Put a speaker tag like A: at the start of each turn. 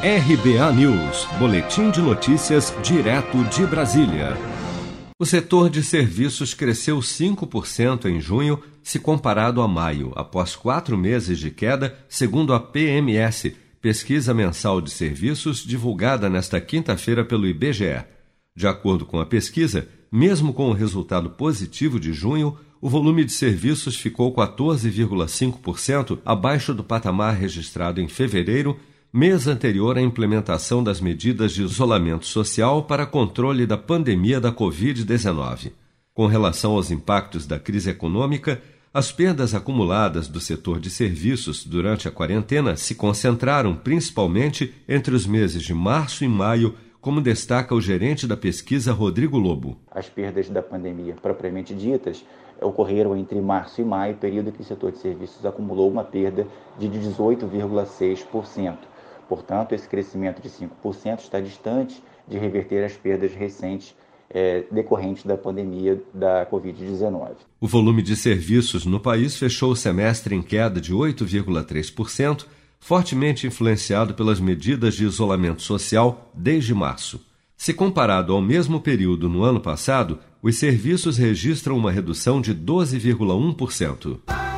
A: RBA News, Boletim de Notícias, direto de Brasília. O setor de serviços cresceu 5% em junho, se comparado a maio, após quatro meses de queda, segundo a PMS, pesquisa mensal de serviços divulgada nesta quinta-feira pelo IBGE. De acordo com a pesquisa, mesmo com o resultado positivo de junho, o volume de serviços ficou 14,5% abaixo do patamar registrado em fevereiro mês anterior à implementação das medidas de isolamento social para controle da pandemia da Covid-19. Com relação aos impactos da crise econômica, as perdas acumuladas do setor de serviços durante a quarentena se concentraram principalmente entre os meses de março e maio, como destaca o gerente da pesquisa Rodrigo Lobo.
B: As perdas da pandemia propriamente ditas ocorreram entre março e maio, período que o setor de serviços acumulou uma perda de 18,6%. Portanto, esse crescimento de 5% está distante de reverter as perdas recentes é, decorrentes da pandemia da Covid-19.
A: O volume de serviços no país fechou o semestre em queda de 8,3%, fortemente influenciado pelas medidas de isolamento social desde março. Se comparado ao mesmo período no ano passado, os serviços registram uma redução de 12,1%.